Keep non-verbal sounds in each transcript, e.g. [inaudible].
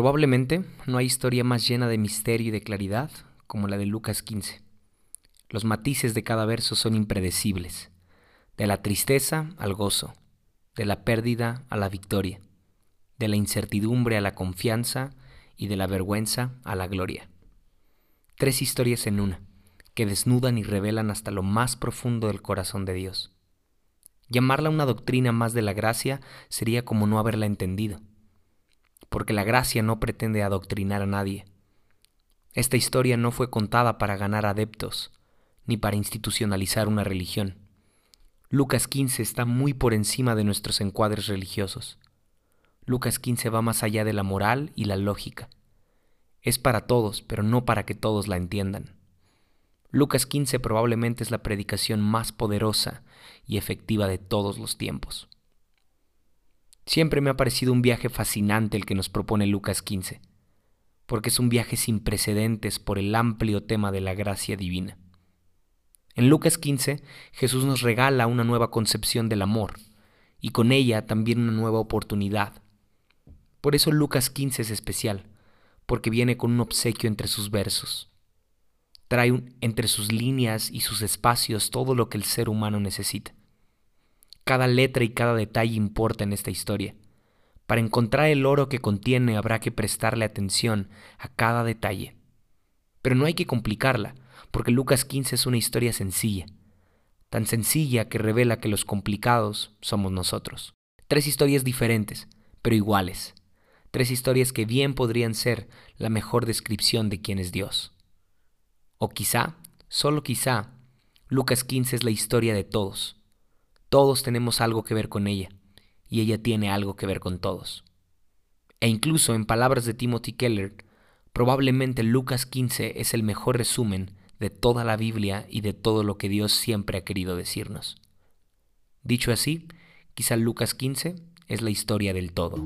Probablemente no hay historia más llena de misterio y de claridad como la de Lucas 15. Los matices de cada verso son impredecibles, de la tristeza al gozo, de la pérdida a la victoria, de la incertidumbre a la confianza y de la vergüenza a la gloria. Tres historias en una, que desnudan y revelan hasta lo más profundo del corazón de Dios. Llamarla una doctrina más de la gracia sería como no haberla entendido porque la gracia no pretende adoctrinar a nadie. Esta historia no fue contada para ganar adeptos, ni para institucionalizar una religión. Lucas 15 está muy por encima de nuestros encuadres religiosos. Lucas 15 va más allá de la moral y la lógica. Es para todos, pero no para que todos la entiendan. Lucas 15 probablemente es la predicación más poderosa y efectiva de todos los tiempos. Siempre me ha parecido un viaje fascinante el que nos propone Lucas 15, porque es un viaje sin precedentes por el amplio tema de la gracia divina. En Lucas 15, Jesús nos regala una nueva concepción del amor y con ella también una nueva oportunidad. Por eso Lucas 15 es especial, porque viene con un obsequio entre sus versos. Trae entre sus líneas y sus espacios todo lo que el ser humano necesita. Cada letra y cada detalle importa en esta historia. Para encontrar el oro que contiene habrá que prestarle atención a cada detalle. Pero no hay que complicarla, porque Lucas 15 es una historia sencilla, tan sencilla que revela que los complicados somos nosotros. Tres historias diferentes, pero iguales. Tres historias que bien podrían ser la mejor descripción de quién es Dios. O quizá, solo quizá, Lucas 15 es la historia de todos todos tenemos algo que ver con ella, y ella tiene algo que ver con todos. E incluso en palabras de Timothy Keller, probablemente Lucas 15 es el mejor resumen de toda la Biblia y de todo lo que Dios siempre ha querido decirnos. Dicho así, quizá Lucas 15 es la historia del todo.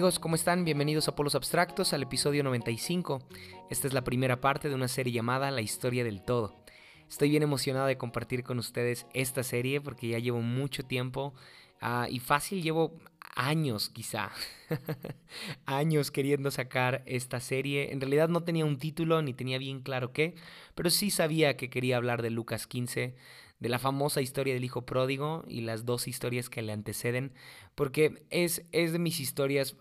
Amigos, ¿cómo están? Bienvenidos a Polos Abstractos al episodio 95. Esta es la primera parte de una serie llamada La historia del todo. Estoy bien emocionado de compartir con ustedes esta serie porque ya llevo mucho tiempo ah, y fácil llevo años quizá, [laughs] años queriendo sacar esta serie. En realidad no tenía un título ni tenía bien claro qué, pero sí sabía que quería hablar de Lucas 15, de la famosa historia del hijo pródigo y las dos historias que le anteceden, porque es, es de mis historias,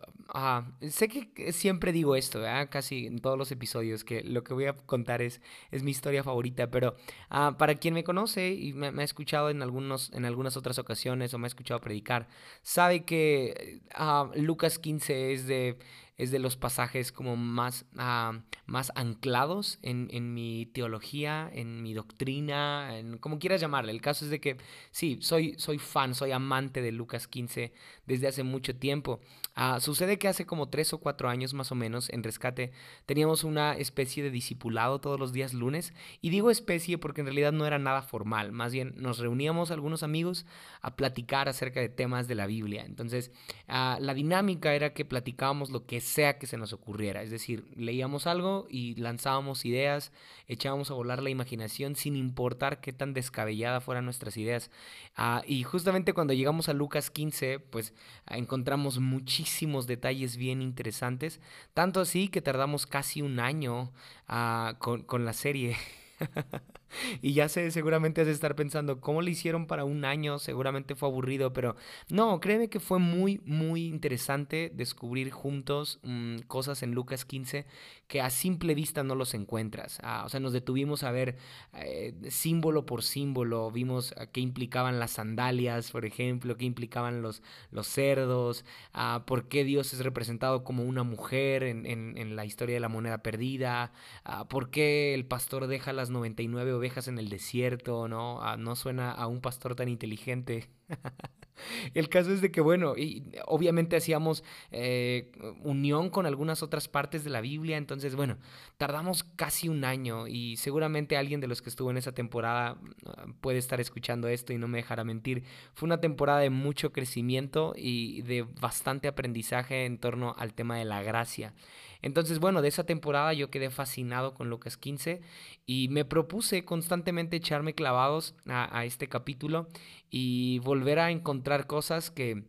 sé que siempre digo esto, casi en todos los episodios, que lo que voy a contar es, es mi historia favorita, pero ah, para quien me conoce y me, ha escuchado en, algunos, en algunas otras ocasiones o me ha escuchado predicar, sabe que ah, Lucas 15 es de es de los pasajes como más, ah, más anclados en, en, mi teología, en mi doctrina, en como quieras llamarle. El caso es de que sí, soy, soy fan, soy amante de Lucas 15 desde hace mucho tiempo. Ah, sucede que hace como tres o cuatro años más o menos en Rescate teníamos una especie de discipulado todos los días lunes. Y digo especie porque en realidad no era nada formal. Más bien nos reuníamos algunos amigos a platicar acerca de temas de la Biblia. Entonces ah, la dinámica era que platicábamos lo que sea que se nos ocurriera. Es decir, leíamos algo y lanzábamos ideas, echábamos a volar la imaginación sin importar qué tan descabellada fueran nuestras ideas. Ah, y justamente cuando llegamos a Lucas 15, pues encontramos muchísimo detalles bien interesantes, tanto así que tardamos casi un año ah, con, con la serie. [laughs] y ya sé, seguramente has de estar pensando, ¿cómo le hicieron para un año? Seguramente fue aburrido, pero no, créeme que fue muy, muy interesante descubrir juntos mm, cosas en Lucas 15 que a simple vista no los encuentras. Ah, o sea, nos detuvimos a ver eh, símbolo por símbolo, vimos qué implicaban las sandalias, por ejemplo, qué implicaban los, los cerdos, uh, por qué Dios es representado como una mujer en, en, la historia de la moneda perdida, uh, por qué el pastor deja las 99 ovejas en el desierto, ¿no? Ah, no suena a un pastor tan inteligente. [laughs] El caso es de que, bueno, y obviamente hacíamos eh, unión con algunas otras partes de la Biblia, entonces, bueno, tardamos casi un año y seguramente alguien de los que estuvo en esa temporada ah, puede estar escuchando esto y no me dejará mentir. Fue una temporada de mucho crecimiento y de bastante aprendizaje en torno al tema de la gracia. Entonces, bueno, de esa temporada yo quedé fascinado con Lucas 15 y me propuse constantemente echarme clavados a, a este capítulo y volver a encontrar cosas que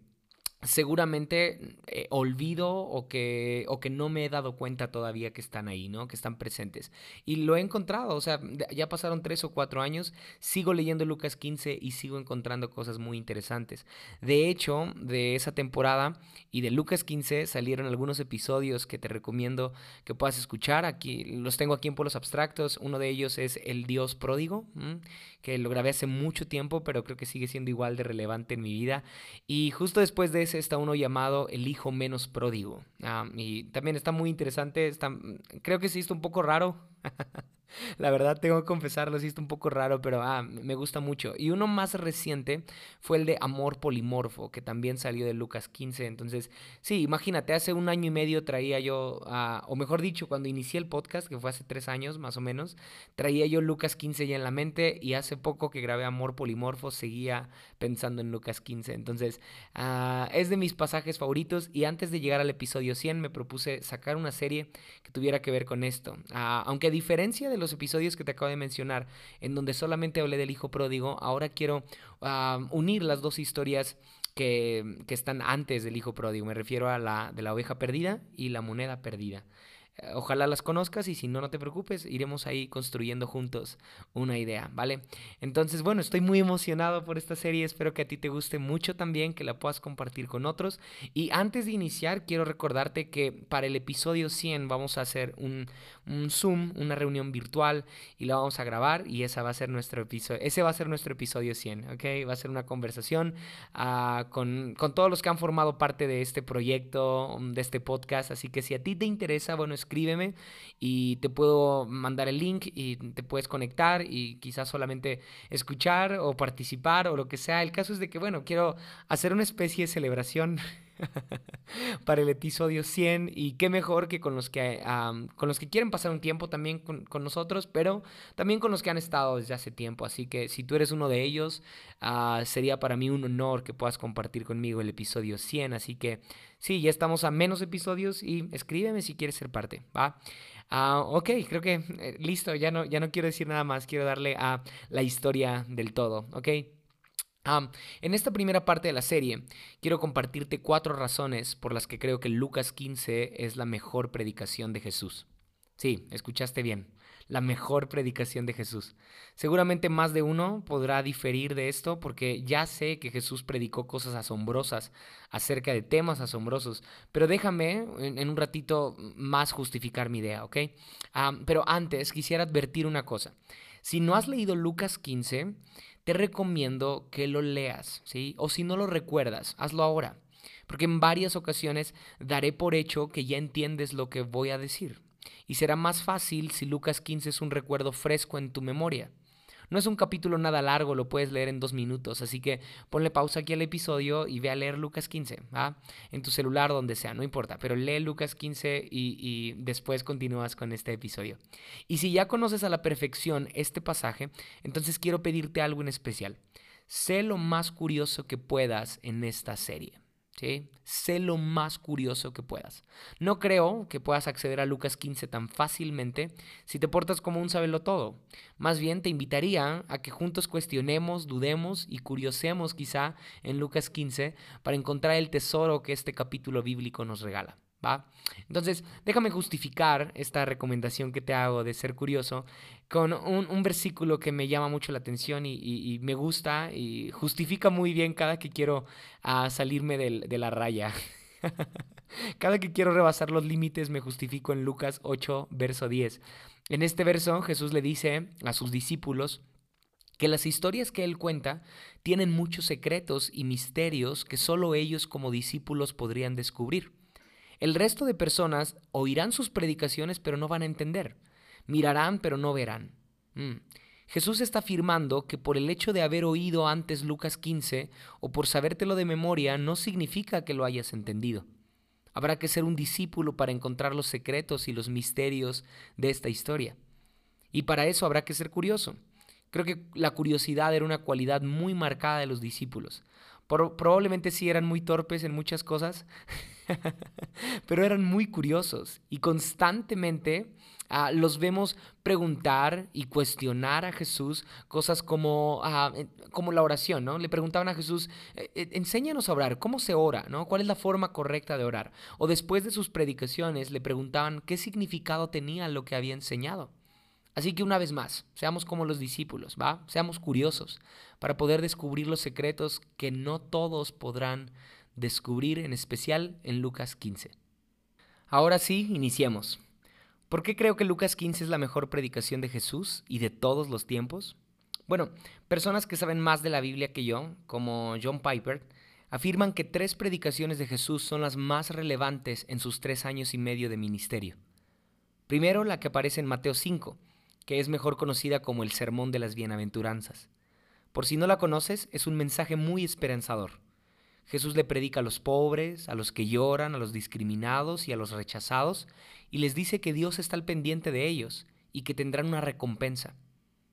seguramente eh, olvido o que, o que no me he dado cuenta todavía que están ahí, ¿no? Que están presentes. Y lo he encontrado, o sea, ya pasaron tres o cuatro años, sigo leyendo Lucas 15 y sigo encontrando cosas muy interesantes. De hecho, de esa temporada y de Lucas 15 salieron algunos episodios que te recomiendo que puedas escuchar. Aquí los tengo aquí en Polos Abstractos. Uno de ellos es El Dios Pródigo, que lo grabé hace mucho tiempo, pero creo que sigue siendo igual de relevante en mi vida. Y justo después de está uno llamado El Hijo Menos Pródigo. Ah, y también está muy interesante, está, creo que sí está un poco raro. [laughs] La verdad tengo que confesarlo, sí está un poco raro, pero ah, me gusta mucho. Y uno más reciente fue el de Amor Polimorfo, que también salió de Lucas 15. Entonces, sí, imagínate, hace un año y medio traía yo, ah, o mejor dicho, cuando inicié el podcast, que fue hace tres años más o menos, traía yo Lucas 15 ya en la mente y hace poco que grabé Amor Polimorfo seguía pensando en Lucas 15. Entonces, ah, es de mis pasajes favoritos y antes de llegar al episodio 100 me propuse sacar una serie que tuviera que ver con esto. aunque a diferencia de los episodios que te acabo de mencionar, en donde solamente hablé del hijo pródigo, ahora quiero unir las dos historias que, que, están antes del hijo pródigo. Me refiero a la de la oveja perdida y la moneda perdida. Eh, ojalá las conozcas y si no, no te preocupes, iremos ahí construyendo juntos una idea, ¿vale? Entonces, bueno, estoy muy emocionado por esta serie, espero que a ti te guste mucho también, que la puedas compartir con otros. Y antes de iniciar, quiero recordarte que para el episodio 100 vamos a hacer un, Zoom, una reunión virtual y la vamos a grabar y esa va a ser nuestro episodio, ese va a ser nuestro episodio 100, ¿ok? Va a ser una conversación uh, con, con todos los que han formado parte de este proyecto, de este podcast, así que si a ti te interesa, bueno, es escríbeme y te puedo mandar el link y te puedes conectar y quizás solamente escuchar o participar o lo que sea. El caso es de que, bueno, quiero hacer una especie de celebración [laughs] para el episodio 100 y qué mejor que con los que, con los que quieren pasar un tiempo también con, nosotros, pero también con los que han estado desde hace tiempo. Así que si tú eres uno de ellos, ah, sería para mí un honor que puedas compartir conmigo el episodio 100. Así que sí, ya estamos a menos episodios y escríbeme si quieres ser parte, ¿va? Ah, ok, creo que eh, listo, ya no, ya no quiero decir nada más, quiero darle a la historia del todo, ¿ok? En esta primera parte de la serie, quiero compartirte cuatro razones por las que creo que Lucas 15 es la mejor predicación de Jesús. Sí, escuchaste bien, la mejor predicación de Jesús. Seguramente más de uno podrá diferir de esto porque ya sé que Jesús predicó cosas asombrosas acerca de temas asombrosos, pero déjame en, un ratito más justificar mi idea, ¿ok? pero antes quisiera advertir una cosa. Si no has leído Lucas 15, te recomiendo que lo leas, ¿sí? O si no lo recuerdas, hazlo ahora, porque en varias ocasiones daré por hecho que ya entiendes lo que voy a decir. Y será más fácil si Lucas 15 es un recuerdo fresco en tu memoria. No es un capítulo nada largo, lo puedes leer en dos minutos, así que ponle pausa aquí al episodio y ve a leer Lucas 15, ¿va? En tu celular, donde sea, no importa, pero lee Lucas 15 y, y después continúas con este episodio. Y si ya conoces a la perfección este pasaje, entonces quiero pedirte algo en especial. Sé lo más curioso que puedas en esta serie. Sé lo más curioso que puedas. No creo que puedas acceder a Lucas 15 tan fácilmente si te portas como un sabelo todo. Más bien te invitaría a que juntos cuestionemos, dudemos y curiosemos quizá en Lucas 15 para encontrar el tesoro que este capítulo bíblico nos regala. ¿Va? Entonces, déjame justificar esta recomendación que te hago de ser curioso con un, versículo que me llama mucho la atención y, me gusta y justifica muy bien cada que quiero ah, salirme de la raya. [laughs] cada que quiero rebasar los límites me justifico en Lucas 8, verso 10. En este verso Jesús le dice a sus discípulos, que las historias que él cuenta tienen muchos secretos y misterios que solo ellos como discípulos podrían descubrir. El resto de personas oirán sus predicaciones pero no van a entender. Mirarán pero no verán. Mm. Jesús está afirmando que por el hecho de haber oído antes Lucas 15 o por sabértelo de memoria no significa que lo hayas entendido. Habrá que ser un discípulo para encontrar los secretos y los misterios de esta historia. Y para eso habrá que ser curioso. Creo que la curiosidad era una cualidad muy marcada de los discípulos. Probablemente sí eran muy torpes en muchas cosas, [laughs] pero eran muy curiosos y constantemente ah, los vemos preguntar y cuestionar a Jesús cosas como, ah, como la oración, ¿no? Le preguntaban a Jesús, eh, eh, enséñanos a orar, ¿cómo se ora? ¿no? ¿Cuál es la forma correcta de orar? O después de sus predicaciones le preguntaban qué significado tenía lo que había enseñado. Así que una vez más, seamos como los discípulos, ¿va? Seamos curiosos para poder descubrir los secretos que no todos podrán descubrir, en especial en Lucas 15. Ahora sí, iniciemos. ¿Por qué creo que Lucas 15 es la mejor predicación de Jesús y de todos los tiempos? Bueno, personas que saben más de la Biblia que yo, como John Piper, afirman que tres predicaciones de Jesús son las más relevantes en sus tres años y medio de ministerio. Primero, la que aparece en Mateo 5, que es mejor conocida como el Sermón de las Bienaventuranzas. Por si no la conoces, es un mensaje muy esperanzador. Jesús le predica a los pobres, a los que lloran, a los discriminados y a los rechazados, y les dice que Dios está al pendiente de ellos y que tendrán una recompensa.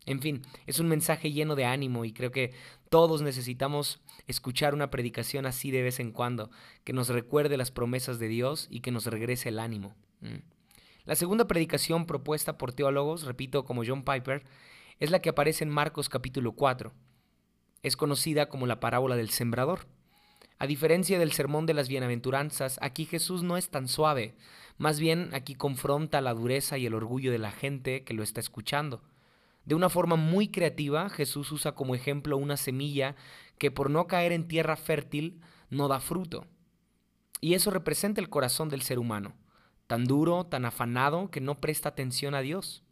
En fin, es un mensaje lleno de ánimo y creo que todos necesitamos escuchar una predicación así de vez en cuando, que nos recuerde las promesas de Dios y que nos regrese el ánimo. Mm. La segunda predicación propuesta por teólogos, repito, como John Piper, es la que aparece en Marcos capítulo 4. Es conocida como la parábola del sembrador. A diferencia del sermón de las bienaventuranzas, aquí Jesús no es tan suave, más bien aquí confronta la dureza y el orgullo de la gente que lo está escuchando. De una forma muy creativa, Jesús usa como ejemplo una semilla que por no caer en tierra fértil no da fruto. Y eso representa el corazón del ser humano tan duro, tan afanado, que no presta atención a Dios.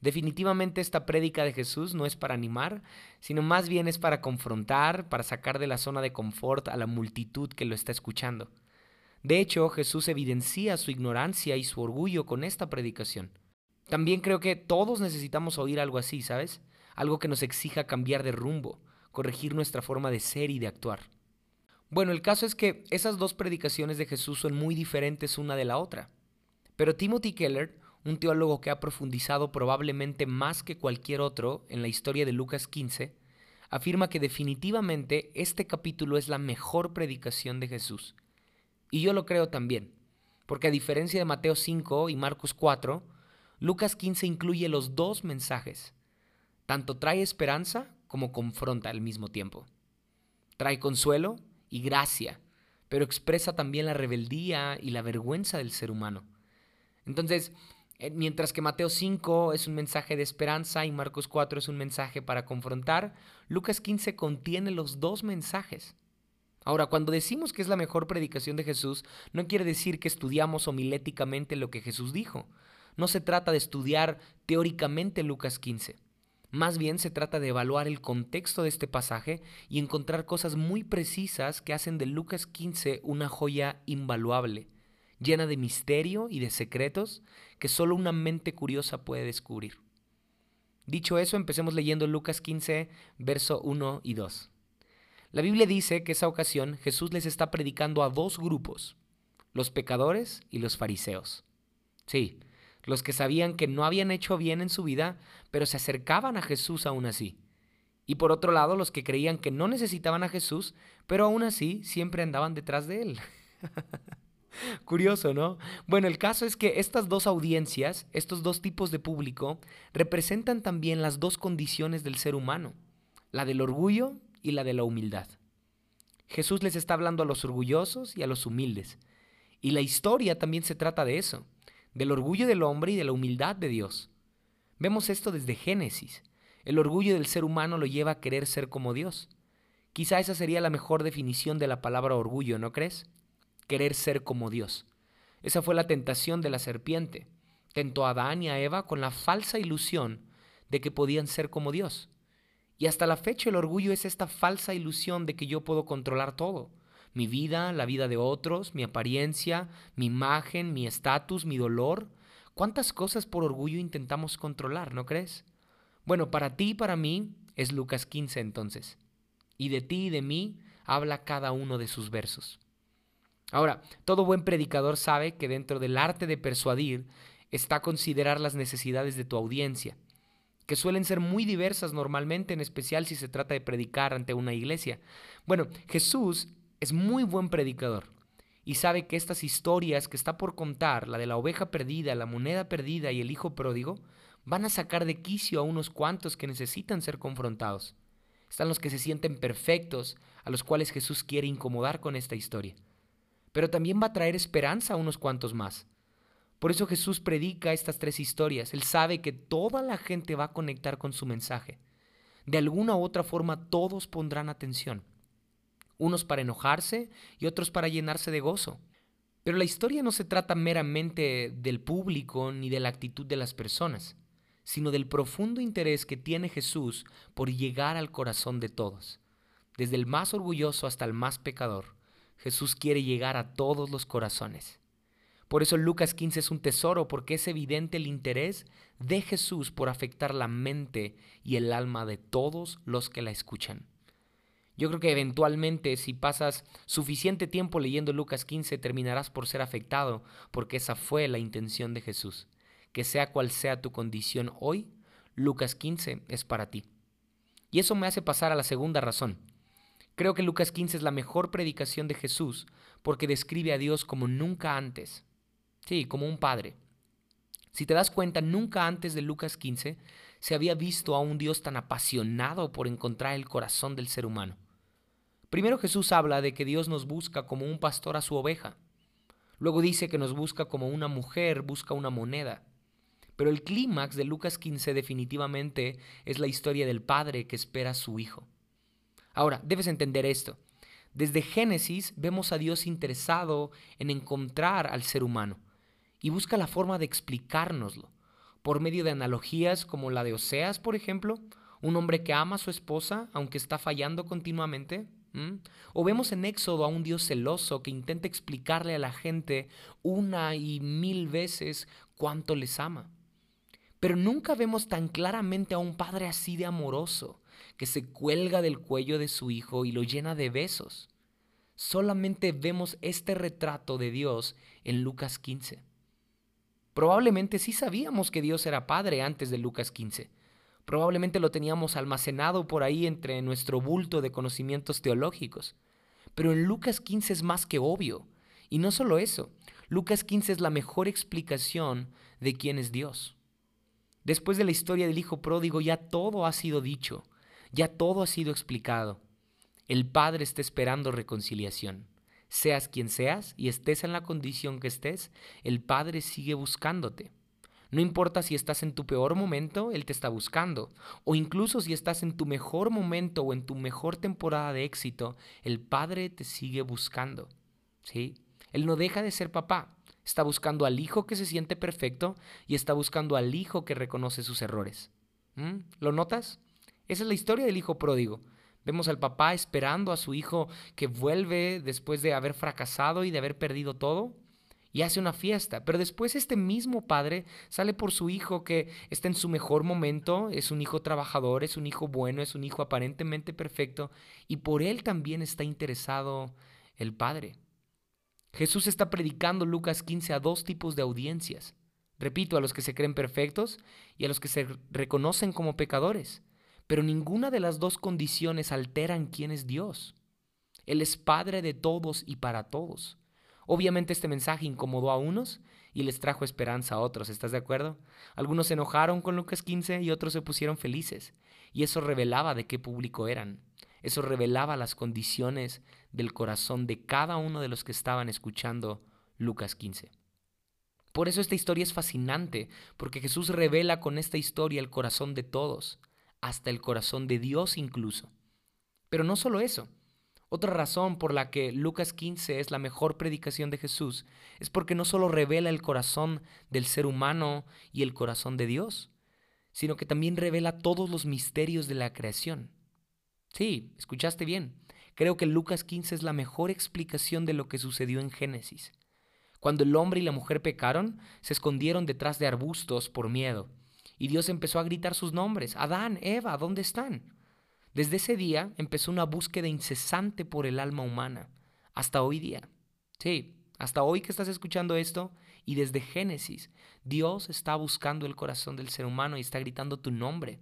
Definitivamente esta prédica de Jesús no es para animar, sino más bien es para confrontar, para sacar de la zona de confort a la multitud que lo está escuchando. De hecho, Jesús evidencia su ignorancia y su orgullo con esta predicación. También creo que todos necesitamos oír algo así, ¿sabes? Algo que nos exija cambiar de rumbo, corregir nuestra forma de ser y de actuar. Bueno, el caso es que esas dos predicaciones de Jesús son muy diferentes una de la otra. Pero Timothy Keller, un teólogo que ha profundizado probablemente más que cualquier otro en la historia de Lucas 15, afirma que definitivamente este capítulo es la mejor predicación de Jesús. Y yo lo creo también, porque a diferencia de Mateo 5 y Marcos 4, Lucas 15 incluye los dos mensajes. Tanto trae esperanza como confronta al mismo tiempo. Trae consuelo y gracia, pero expresa también la rebeldía y la vergüenza del ser humano. Entonces, eh, mientras que Mateo 5 es un mensaje de esperanza y Marcos 4 es un mensaje para confrontar, Lucas 15 contiene los dos mensajes. Ahora, cuando decimos que es la mejor predicación de Jesús, no quiere decir que estudiamos homiléticamente lo que Jesús dijo. No se trata de estudiar teóricamente Lucas 15. Más bien se trata de evaluar el contexto de este pasaje y encontrar cosas muy precisas que hacen de Lucas 15 una joya invaluable llena de misterio y de secretos que solo una mente curiosa puede descubrir. Dicho eso, empecemos leyendo Lucas 15, verso 1 y 2. La Biblia dice que esa ocasión Jesús les está predicando a dos grupos, los pecadores y los fariseos. Sí, los que sabían que no habían hecho bien en su vida, pero se acercaban a Jesús aún así. Y por otro lado, los que creían que no necesitaban a Jesús, pero aún así siempre andaban detrás de él. [laughs] [laughs] Curioso, ¿no? Bueno, el caso es que estas dos audiencias, estos dos tipos de público, representan también las dos condiciones del ser humano, la del orgullo y la de la humildad. Jesús les está hablando a los orgullosos y a los humildes. Y la historia también se trata de eso, del orgullo del hombre y de la humildad de Dios. Vemos esto desde Génesis. El orgullo del ser humano lo lleva a querer ser como Dios. Quizá esa sería la mejor definición de la palabra orgullo, ¿no crees? Querer ser como Dios. Esa fue la tentación de la serpiente. Tentó a Adán y a Eva con la falsa ilusión de que podían ser como Dios. Y hasta la fecha el orgullo es esta falsa ilusión de que yo puedo controlar todo. Mi vida, la vida de otros, mi apariencia, mi imagen, mi estatus, mi dolor. ¿Cuántas cosas por orgullo intentamos controlar, no crees? Bueno, para ti y para mí es Lucas 15 entonces. Y de ti y de mí habla cada uno de sus versos. Ahora, todo buen predicador sabe que dentro del arte de persuadir está considerar las necesidades de tu audiencia, que suelen ser muy diversas normalmente, en especial si se trata de predicar ante una iglesia. Bueno, Jesús es muy buen predicador y sabe que estas historias que está por contar, la de la oveja perdida, la moneda perdida y el hijo pródigo, van a sacar de quicio a unos cuantos que necesitan ser confrontados. Están los que se sienten perfectos, a los cuales Jesús quiere incomodar con esta historia. Pero también va a traer esperanza a unos cuantos más. Por eso Jesús predica estas tres historias. Él sabe que toda la gente va a conectar con su mensaje. De alguna u otra forma todos pondrán atención. Unos para enojarse y otros para llenarse de gozo. Pero la historia no se trata meramente del público ni de la actitud de las personas sino del profundo interés que tiene Jesús por llegar al corazón de todos. Desde el más orgulloso hasta el más pecador, Jesús quiere llegar a todos los corazones. Por eso Lucas 15 es un tesoro, porque es evidente el interés de Jesús por afectar la mente y el alma de todos los que la escuchan. Yo creo que eventualmente si pasas suficiente tiempo leyendo Lucas 15 terminarás por ser afectado, porque esa fue la intención de Jesús que sea cual sea tu condición hoy, Lucas 15 es para ti. Y eso me hace pasar a la segunda razón. Creo que Lucas 15 es la mejor predicación de Jesús porque describe a Dios como nunca antes. Sí, como un padre. Si te das cuenta, nunca antes de Lucas 15 se había visto a un Dios tan apasionado por encontrar el corazón del ser humano. Primero Jesús habla de que Dios nos busca como un pastor a su oveja. Luego dice que nos busca como una mujer busca una moneda. Pero el clímax de Lucas 15 definitivamente es la historia del padre que espera a su hijo. Ahora, debes entender esto. Desde Génesis vemos a Dios interesado en encontrar al ser humano y busca la forma de explicárnoslo, por medio de analogías como la de Oseas, por ejemplo, un hombre que ama a su esposa aunque está fallando continuamente. O vemos en Éxodo a un Dios celoso que intenta explicarle a la gente una y mil veces cuánto les ama. Pero nunca vemos tan claramente a un padre así de amoroso, que se cuelga del cuello de su hijo y lo llena de besos. Solamente vemos este retrato de Dios en Lucas 15. Probablemente sí sabíamos que Dios era padre antes de Lucas 15. Probablemente lo teníamos almacenado por ahí entre nuestro bulto de conocimientos teológicos. Pero en Lucas 15 es más que obvio. Y no solo eso, Lucas 15 es la mejor explicación de quién es Dios. Después de la historia del hijo pródigo ya todo ha sido dicho, ya todo ha sido explicado. El Padre está esperando reconciliación. Seas quien seas y estés en la condición que estés, el Padre sigue buscándote. No importa si estás en tu peor momento, Él te está buscando. O incluso si estás en tu mejor momento o en tu mejor temporada de éxito, el Padre te sigue buscando. ¿Sí? Él no deja de ser papá. Está buscando al hijo que se siente perfecto y está buscando al hijo que reconoce sus errores. ¿Mm? ¿Lo notas? Esa es la historia del hijo pródigo. Vemos al papá esperando a su hijo que vuelve después de haber fracasado y de haber perdido todo y hace una fiesta. Pero después este mismo padre sale por su hijo que está en su mejor momento, es un hijo trabajador, es un hijo bueno, es un hijo aparentemente perfecto y por él también está interesado el padre. Jesús está predicando Lucas 15 a dos tipos de audiencias. Repito, a los que se creen perfectos y a los que se reconocen como pecadores. Pero ninguna de las dos condiciones alteran quién es Dios. Él es Padre de todos y para todos. Obviamente este mensaje incomodó a unos y les trajo esperanza a otros, ¿estás de acuerdo? Algunos se enojaron con Lucas 15 y otros se pusieron felices. Y eso revelaba de qué público eran. Eso revelaba las condiciones del corazón de cada uno de los que estaban escuchando Lucas 15. Por eso esta historia es fascinante, porque Jesús revela con esta historia el corazón de todos, hasta el corazón de Dios incluso. Pero no solo eso. Otra razón por la que Lucas 15 es la mejor predicación de Jesús es porque no solo revela el corazón del ser humano y el corazón de Dios, sino que también revela todos los misterios de la creación. Sí, escuchaste bien. Creo que Lucas 15 es la mejor explicación de lo que sucedió en Génesis. Cuando el hombre y la mujer pecaron, se escondieron detrás de arbustos por miedo, y Dios empezó a gritar sus nombres. Adán, Eva, ¿dónde están? Desde ese día empezó una búsqueda incesante por el alma humana, hasta hoy día. Sí, hasta hoy que estás escuchando esto, y desde Génesis, Dios está buscando el corazón del ser humano y está gritando tu nombre.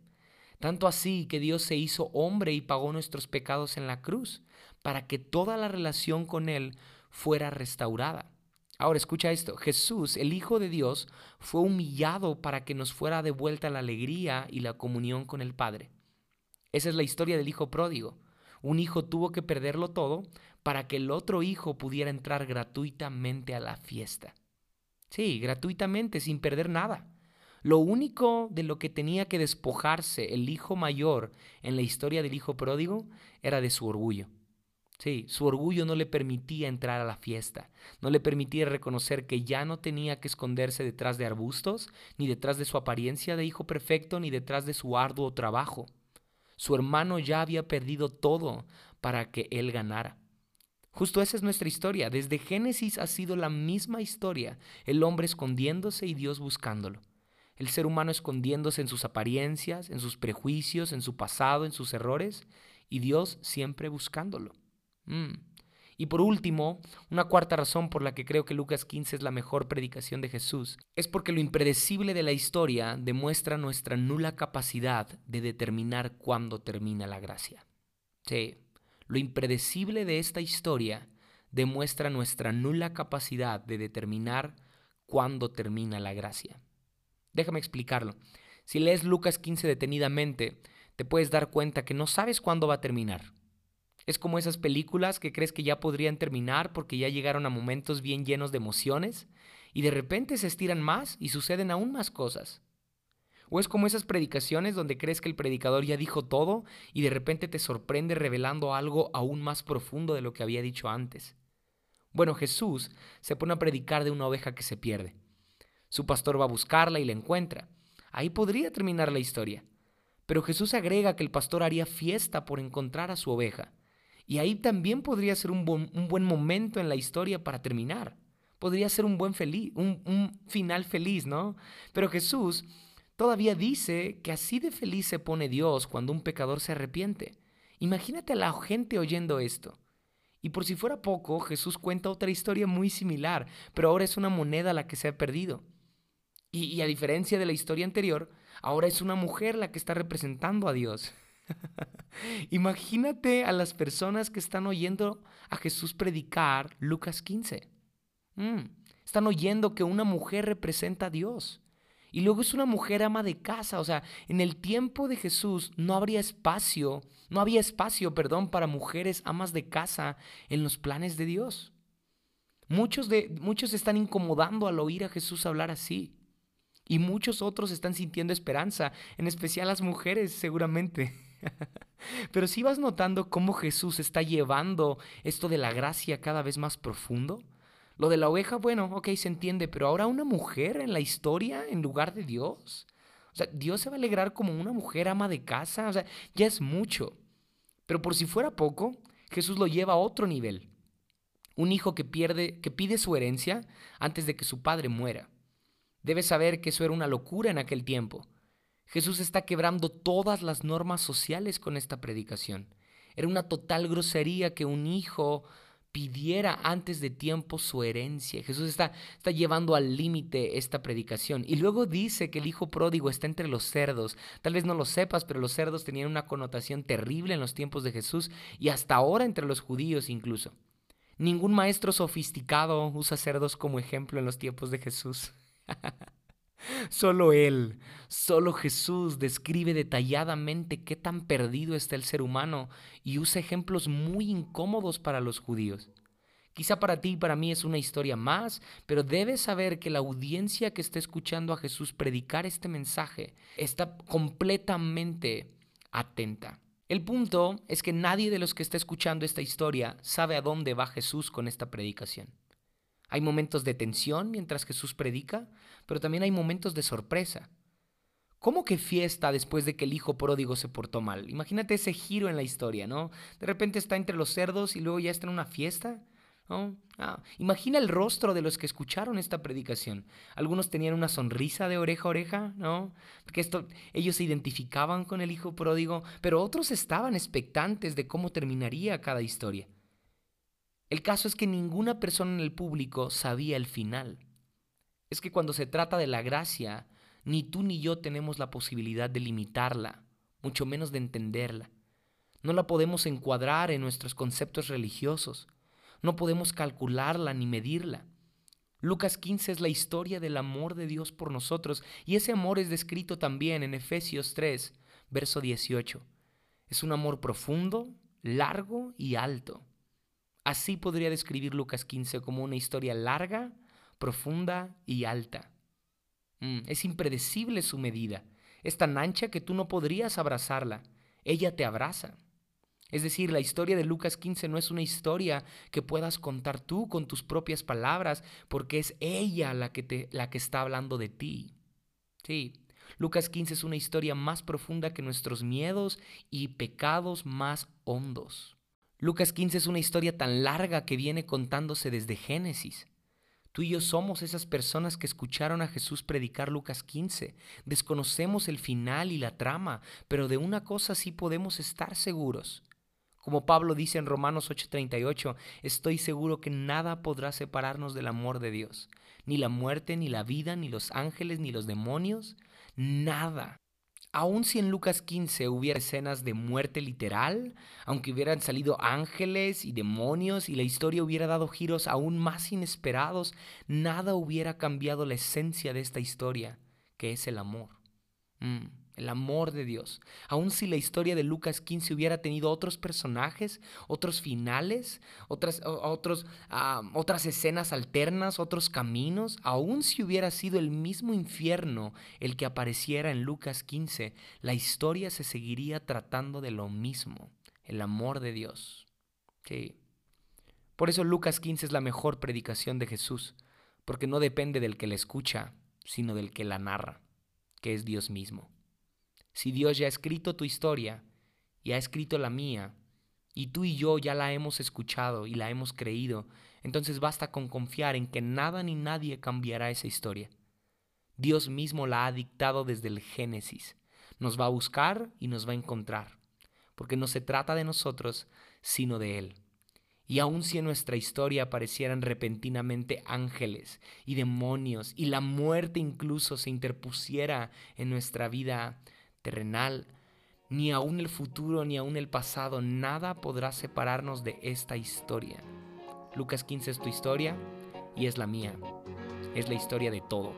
Tanto así que Dios se hizo hombre y pagó nuestros pecados en la cruz, para que toda la relación con Él fuera restaurada. Ahora escucha esto, Jesús, el Hijo de Dios, fue humillado para que nos fuera devuelta la alegría y la comunión con el Padre. Esa es la historia del Hijo pródigo. Un hijo tuvo que perderlo todo para que el otro hijo pudiera entrar gratuitamente a la fiesta. Sí, gratuitamente, sin perder nada. Lo único de lo que tenía que despojarse el hijo mayor en la historia del hijo pródigo era de su orgullo. Sí, su orgullo no le permitía entrar a la fiesta, no le permitía reconocer que ya no tenía que esconderse detrás de arbustos, ni detrás de su apariencia de hijo perfecto, ni detrás de su arduo trabajo. Su hermano ya había perdido todo para que él ganara. Justo esa es nuestra historia. Desde Génesis ha sido la misma historia, el hombre escondiéndose y Dios buscándolo. El ser humano escondiéndose en sus apariencias, en sus prejuicios, en su pasado, en sus errores, y Dios siempre buscándolo. Mm. Y por último, una cuarta razón por la que creo que Lucas 15 es la mejor predicación de Jesús es porque lo impredecible de la historia demuestra nuestra nula capacidad de determinar cuándo termina la gracia. Sí, lo impredecible de esta historia demuestra nuestra nula capacidad de determinar cuándo termina la gracia. Déjame explicarlo. Si lees Lucas 15 detenidamente, te puedes dar cuenta que no sabes cuándo va a terminar. Es como esas películas que crees que ya podrían terminar porque ya llegaron a momentos bien llenos de emociones y de repente se estiran más y suceden aún más cosas. O es como esas predicaciones donde crees que el predicador ya dijo todo y de repente te sorprende revelando algo aún más profundo de lo que había dicho antes. Bueno, Jesús se pone a predicar de una oveja que se pierde. Su pastor va a buscarla y la encuentra. Ahí podría terminar la historia. Pero Jesús agrega que el pastor haría fiesta por encontrar a su oveja. Y ahí también podría ser un, buen momento en la historia para terminar. Podría ser un buen feliz, un, final feliz, ¿no? Pero Jesús todavía dice que así de feliz se pone Dios cuando un pecador se arrepiente. Imagínate a la gente oyendo esto. Y por si fuera poco, Jesús cuenta otra historia muy similar, pero ahora es una moneda la que se ha perdido. Y, a diferencia de la historia anterior, ahora es una mujer la que está representando a Dios. [laughs] Imagínate a las personas que están oyendo a Jesús predicar Lucas 15. Mm, están oyendo que una mujer representa a Dios. Y luego es una mujer ama de casa. O sea, en el tiempo de Jesús no habría espacio, no había espacio, perdón, para mujeres amas de casa en los planes de Dios. Muchos, de, muchos están incomodando al oír a Jesús hablar así. Y muchos otros están sintiendo esperanza, en especial las mujeres seguramente. [laughs] [laughs] Pero si vas notando cómo Jesús está llevando esto de la gracia cada vez más profundo. Lo de la oveja, bueno, ok, se entiende, pero ahora una mujer en la historia en lugar de Dios. O sea, Dios se va a alegrar como una mujer ama de casa. O sea, ya es mucho. Pero por si fuera poco, Jesús lo lleva a otro nivel. Un hijo que pierde, que pide su herencia antes de que su padre muera. Debe saber que eso era una locura en aquel tiempo. Jesús está quebrando todas las normas sociales con esta predicación. Era una total grosería que un hijo pidiera antes de tiempo su herencia. Jesús está, está llevando al límite esta predicación. Y luego dice que el hijo pródigo está entre los cerdos. Tal vez no lo sepas, pero los cerdos tenían una connotación terrible en los tiempos de Jesús y hasta ahora entre los judíos incluso. Ningún maestro sofisticado usa cerdos como ejemplo en los tiempos de Jesús. [laughs] Solo Él, solo Jesús describe detalladamente qué tan perdido está el ser humano y usa ejemplos muy incómodos para los judíos. Quizá para ti y para mí es una historia más, pero debes saber que la audiencia que está escuchando a Jesús predicar este mensaje está completamente atenta. El punto es que nadie de los que está escuchando esta historia sabe a dónde va Jesús con esta predicación. Hay momentos de tensión mientras Jesús predica, pero también hay momentos de sorpresa. ¿Cómo que fiesta después de que el hijo pródigo se portó mal? Imagínate ese giro en la historia, ¿no? De repente está entre los cerdos y luego ya está en una fiesta. Ah, imagina el rostro de los que escucharon esta predicación. Algunos tenían una sonrisa de oreja a oreja, ¿no? Porque esto, ellos se identificaban con el hijo pródigo, pero otros estaban expectantes de cómo terminaría cada historia. El caso es que ninguna persona en el público sabía el final. Es que cuando se trata de la gracia, ni tú ni yo tenemos la posibilidad de limitarla, mucho menos de entenderla. No la podemos encuadrar en nuestros conceptos religiosos. No podemos calcularla ni medirla. Lucas 15 es la historia del amor de Dios por nosotros y ese amor es descrito también en Efesios 3, verso 18. Es un amor profundo, largo y alto. Así podría describir Lucas 15 como una historia larga, profunda y alta. Mm, es impredecible su medida. Es tan ancha que tú no podrías abrazarla. Ella te abraza. Es decir, la historia de Lucas 15 no es una historia que puedas contar tú con tus propias palabras, porque es ella la que, te, la que está hablando de ti. Sí, Lucas 15 es una historia más profunda que nuestros miedos y pecados más hondos. Lucas 15 es una historia tan larga que viene contándose desde Génesis. Tú y yo somos esas personas que escucharon a Jesús predicar Lucas 15. Desconocemos el final y la trama, pero de una cosa sí podemos estar seguros. Como Pablo dice en Romanos 8:38, estoy seguro que nada podrá separarnos del amor de Dios, ni la muerte, ni la vida, ni los ángeles, ni los demonios, nada. Aun si en Lucas 15 hubiera escenas de muerte literal, aunque hubieran salido ángeles y demonios y la historia hubiera dado giros aún más inesperados, nada hubiera cambiado la esencia de esta historia, que es el amor. Mm el amor de Dios. Aun si la historia de Lucas 15 hubiera tenido otros personajes, otros finales, otras, otros, otras escenas alternas, otros caminos, aun si hubiera sido el mismo infierno el que apareciera en Lucas 15, la historia se seguiría tratando de lo mismo, el amor de Dios. Sí. Por eso Lucas 15 es la mejor predicación de Jesús, porque no depende del que la escucha, sino del que la narra, que es Dios mismo. Si Dios ya ha escrito tu historia y ha escrito la mía, y tú y yo ya la hemos escuchado y la hemos creído, entonces basta con confiar en que nada ni nadie cambiará esa historia. Dios mismo la ha dictado desde el Génesis. Nos va a buscar y nos va a encontrar, porque no se trata de nosotros, sino de Él. Y aun si en nuestra historia aparecieran repentinamente ángeles y demonios y la muerte incluso se interpusiera en nuestra vida, ni aún el futuro, ni aún el pasado, nada podrá separarnos de esta historia. Lucas 15 es tu historia y es la mía. Es la historia de todo.